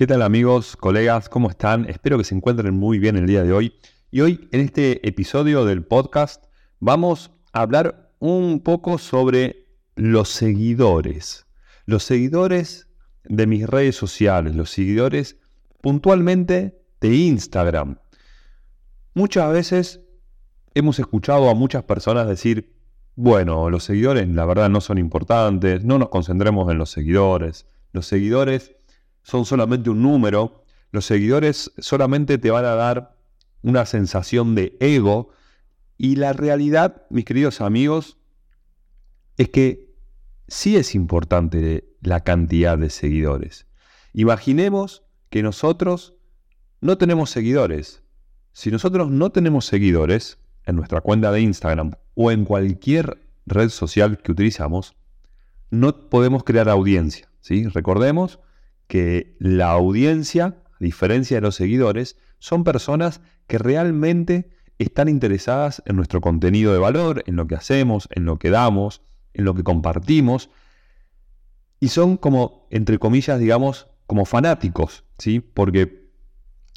¿Qué tal amigos, colegas? ¿Cómo están? Espero que se encuentren muy bien el día de hoy. Y hoy en este episodio del podcast vamos a hablar un poco sobre los seguidores. Los seguidores de mis redes sociales, los seguidores puntualmente de Instagram. Muchas veces hemos escuchado a muchas personas decir, bueno, los seguidores la verdad no son importantes, no nos concentremos en los seguidores. Los seguidores son solamente un número, los seguidores solamente te van a dar una sensación de ego y la realidad, mis queridos amigos, es que sí es importante la cantidad de seguidores. Imaginemos que nosotros no tenemos seguidores. Si nosotros no tenemos seguidores en nuestra cuenta de Instagram o en cualquier red social que utilizamos, no podemos crear audiencia. ¿sí? Recordemos que la audiencia, a diferencia de los seguidores, son personas que realmente están interesadas en nuestro contenido de valor, en lo que hacemos, en lo que damos, en lo que compartimos, y son como, entre comillas, digamos, como fanáticos, ¿sí? Porque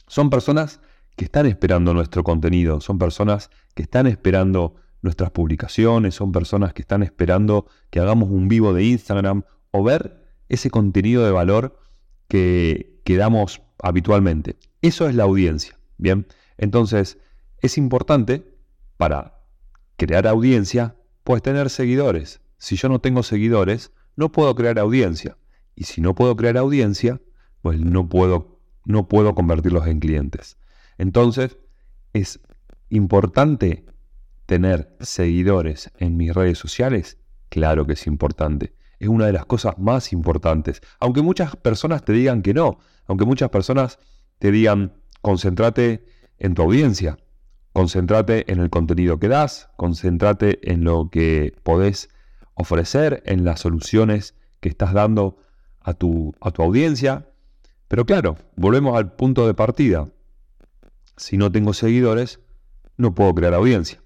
son personas que están esperando nuestro contenido, son personas que están esperando nuestras publicaciones, son personas que están esperando que hagamos un vivo de Instagram o ver ese contenido de valor que, damos habitualmente. Eso es la audiencia. Bien, entonces es importante para crear audiencia, pues tener seguidores. Si yo no tengo seguidores, no puedo crear audiencia. Y si no puedo crear audiencia, pues no puedo, no puedo convertirlos en clientes. Entonces, es importante tener seguidores en mis redes sociales. Claro que es importante es una de las cosas más importantes. Aunque muchas personas te digan que no, aunque muchas personas te digan, concéntrate en tu audiencia, concéntrate en el contenido que das, concéntrate en lo que podés ofrecer, en las soluciones que estás dando a tu, a tu audiencia. Pero claro, volvemos al punto de partida. Si no tengo seguidores, no puedo crear audiencia.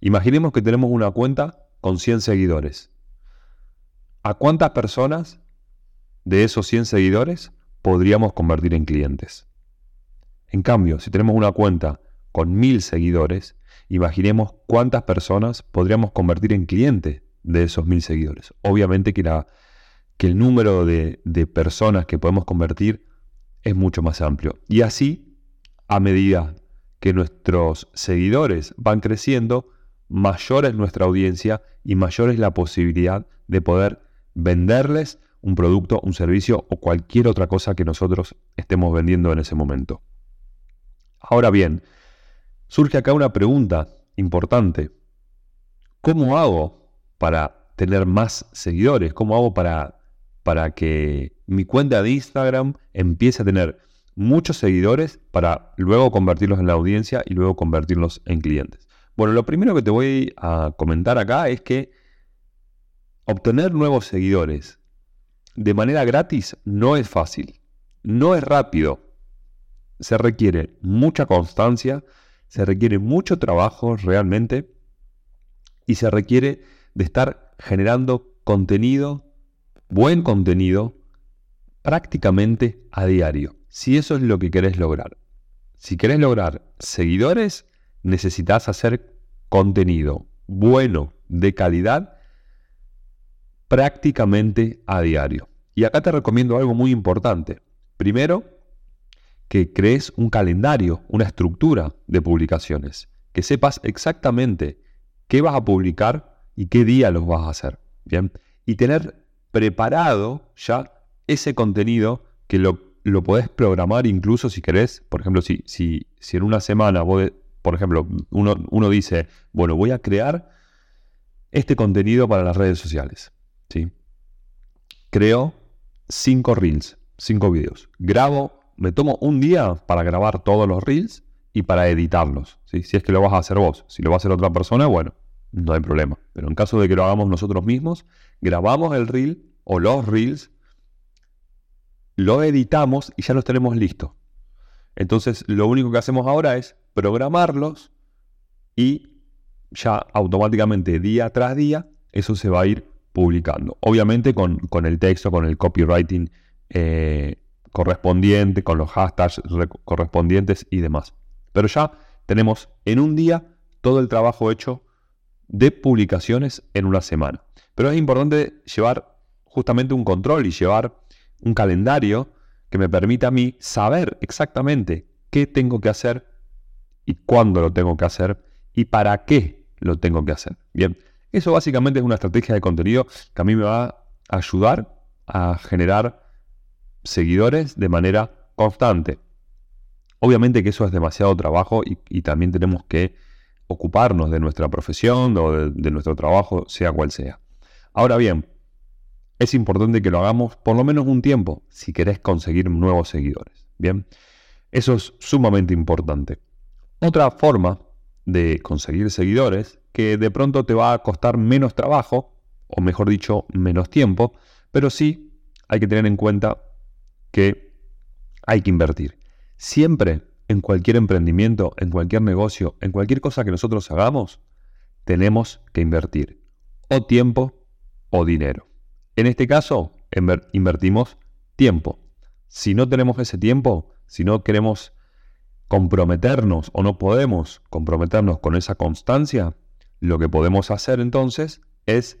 Imaginemos que tenemos una cuenta con 100 seguidores. ¿A cuántas personas de esos 100 seguidores podríamos convertir en clientes? En cambio, si tenemos una cuenta con 1000 seguidores, imaginemos cuántas personas podríamos convertir en clientes de esos 1000 seguidores. Obviamente que, que el número de, de personas que podemos convertir es mucho más amplio. Y así, a medida que nuestros seguidores van creciendo, mayor es nuestra audiencia y mayor es la posibilidad de poder venderles un producto, un servicio o cualquier otra cosa que nosotros estemos vendiendo en ese momento. Ahora bien, surge acá una pregunta importante. ¿Cómo hago para tener más seguidores? ¿Cómo hago para, para que mi cuenta de Instagram empiece a tener muchos seguidores para luego convertirlos en la audiencia y luego convertirlos en clientes? Bueno, lo primero que te voy a comentar acá es que Obtener nuevos seguidores de manera gratis no es fácil, no es rápido. Se requiere mucha constancia, se requiere mucho trabajo realmente y se requiere de estar generando contenido, buen contenido, prácticamente a diario. Si eso es lo que querés lograr. Si querés lograr seguidores, necesitas hacer contenido bueno, de calidad prácticamente a diario. Y acá te recomiendo algo muy importante. Primero, que crees un calendario, una estructura de publicaciones, que sepas exactamente qué vas a publicar y qué día los vas a hacer. Bien, y tener preparado ya ese contenido que lo, lo podés programar incluso si querés. Por ejemplo, si, si, si en una semana, vos, por ejemplo, uno, uno dice, bueno, voy a crear este contenido para las redes sociales. Creo cinco reels, cinco videos. Grabo, me tomo un día para grabar todos los reels y para editarlos. Si es que lo vas a hacer vos. Si lo va a hacer otra persona, bueno, no hay problema. Pero en caso de que lo hagamos nosotros mismos, grabamos el reel o los reels, lo editamos y ya los tenemos listos. Entonces, lo único que hacemos ahora es programarlos y ya automáticamente día tras día eso se va a ir publicando. Obviamente con, el texto, con el copywriting eh, correspondiente, con los hashtags correspondientes y demás. Pero ya tenemos en un día todo el trabajo hecho de publicaciones en una semana. Pero es importante llevar justamente un control y llevar un calendario que me permita a mí saber exactamente qué tengo que hacer y cuándo lo tengo que hacer y para qué lo tengo que hacer. Bien, eso básicamente es una estrategia de contenido que a mí me va a ayudar a generar seguidores de manera constante. Obviamente que eso es demasiado trabajo y, también tenemos que ocuparnos de nuestra profesión o de, nuestro trabajo, sea cual sea. Ahora bien, es importante que lo hagamos por lo menos un tiempo si querés conseguir nuevos seguidores. Bien, eso es sumamente importante. Otra forma de conseguir seguidores que de pronto te va a costar menos trabajo, o mejor dicho, menos tiempo, pero sí hay que tener en cuenta que hay que invertir. Siempre en cualquier emprendimiento, en cualquier negocio, en cualquier cosa que nosotros hagamos, tenemos que invertir o tiempo o dinero. En este caso, invertimos tiempo. Si no tenemos ese tiempo, si no queremos comprometernos o no podemos comprometernos con esa constancia, lo que podemos hacer entonces es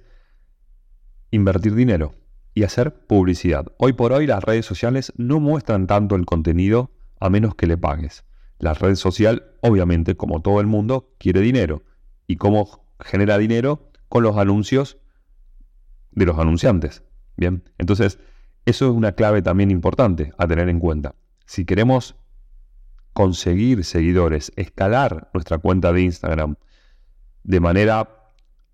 invertir dinero y hacer publicidad. Hoy por hoy las redes sociales no muestran tanto el contenido a menos que le pagues. La red social, obviamente, como todo el mundo, quiere dinero. ¿Y cómo genera dinero? Con los anuncios de los anunciantes. Bien, entonces eso es una clave también importante a tener en cuenta. Si queremos conseguir seguidores, escalar nuestra cuenta de Instagram de manera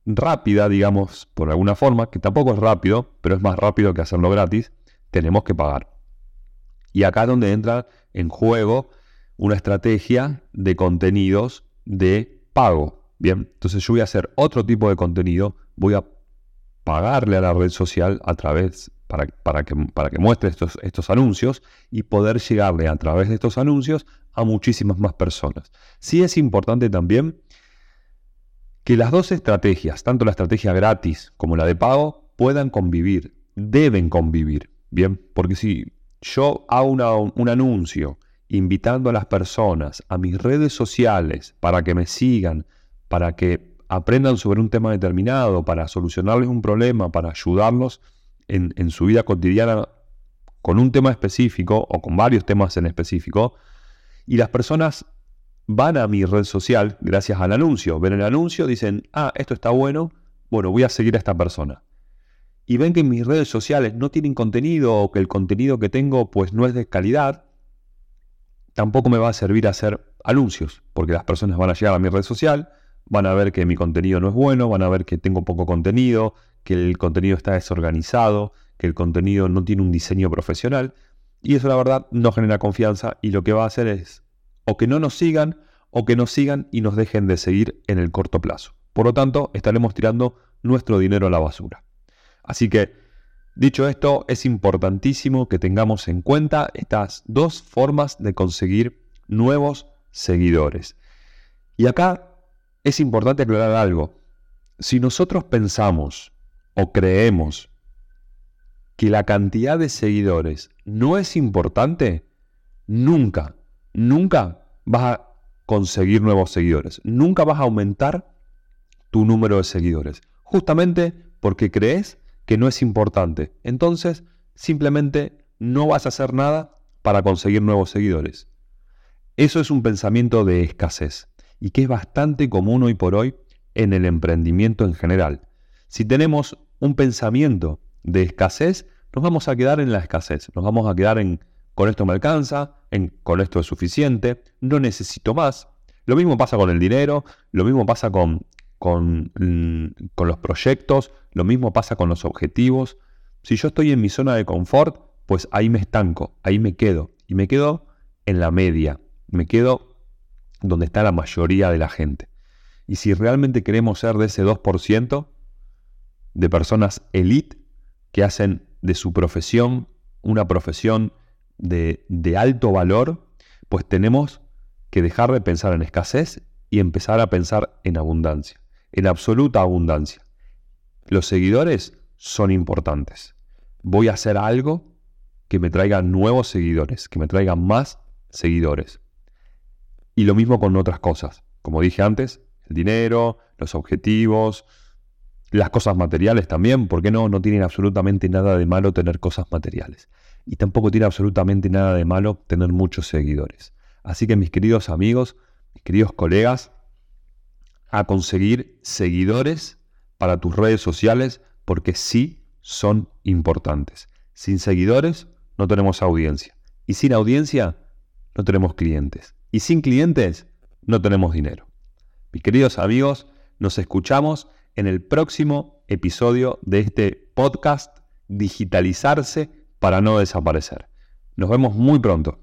rápida, digamos, por alguna forma, que tampoco es rápido, pero es más rápido que hacerlo gratis, tenemos que pagar. Y acá es donde entra en juego una estrategia de contenidos de pago. Bien, entonces yo voy a hacer otro tipo de contenido, voy a pagarle a la red social a través para, para, que, para que muestre estos, estos anuncios y poder llegarle a través de estos anuncios a muchísimas más personas. Sí es importante también que las dos estrategias, tanto la estrategia gratis como la de pago, puedan convivir, deben convivir, ¿bien? Porque si yo hago un anuncio invitando a las personas a mis redes sociales para que me sigan, para que aprendan sobre un tema determinado, para solucionarles un problema, para ayudarlos en, en su vida cotidiana con un tema específico o con varios temas en específico, y las personas van a mi red social gracias al anuncio. Ven el anuncio, dicen, ah, esto está bueno, bueno, voy a seguir a esta persona. Y ven que mis redes sociales no tienen contenido o que el contenido que tengo pues no es de calidad, tampoco me va a servir hacer anuncios, porque las personas van a llegar a mi red social, van a ver que mi contenido no es bueno, van a ver que tengo poco contenido, que el contenido está desorganizado, que el contenido no tiene un diseño profesional. Y eso la verdad no genera confianza y lo que va a hacer es o que no nos sigan o que nos sigan y nos dejen de seguir en el corto plazo. Por lo tanto, estaremos tirando nuestro dinero a la basura. Así que, dicho esto, es importantísimo que tengamos en cuenta estas dos formas de conseguir nuevos seguidores. Y acá es importante aclarar algo. Si nosotros pensamos o creemos que la cantidad de seguidores no es importante, nunca, nunca vas a conseguir nuevos seguidores. Nunca vas a aumentar tu número de seguidores. Justamente porque crees que no es importante. Entonces, simplemente no vas a hacer nada para conseguir nuevos seguidores. Eso es un pensamiento de escasez y que es bastante común hoy por hoy en el emprendimiento en general. Si tenemos un pensamiento de escasez, nos vamos a quedar en la escasez, nos vamos a quedar en con esto me alcanza, en con esto es suficiente, no necesito más. Lo mismo pasa con el dinero, lo mismo pasa con, con, mm, con los proyectos, lo mismo pasa con los objetivos. Si yo estoy en mi zona de confort, pues ahí me estanco, ahí me quedo. Y me quedo en la media, me quedo donde está la mayoría de la gente. Y si realmente queremos ser de ese 2% de personas elite que hacen de su profesión una profesión de, alto valor, pues tenemos que dejar de pensar en escasez y empezar a pensar en abundancia, en absoluta abundancia. Los seguidores son importantes. Voy a hacer algo que me traiga nuevos seguidores, que me traiga más seguidores. Y lo mismo con otras cosas. Como dije antes, el dinero, los objetivos, las cosas materiales también. ¿Por qué no? No tienen absolutamente nada de malo tener cosas materiales. Y tampoco tiene absolutamente nada de malo tener muchos seguidores. Así que mis queridos amigos, mis queridos colegas, a conseguir seguidores para tus redes sociales porque sí son importantes. Sin seguidores no tenemos audiencia. Y sin audiencia no tenemos clientes. Y sin clientes no tenemos dinero. Mis queridos amigos, nos escuchamos en el próximo episodio de este podcast Digitalizarse para no desaparecer. Nos vemos muy pronto.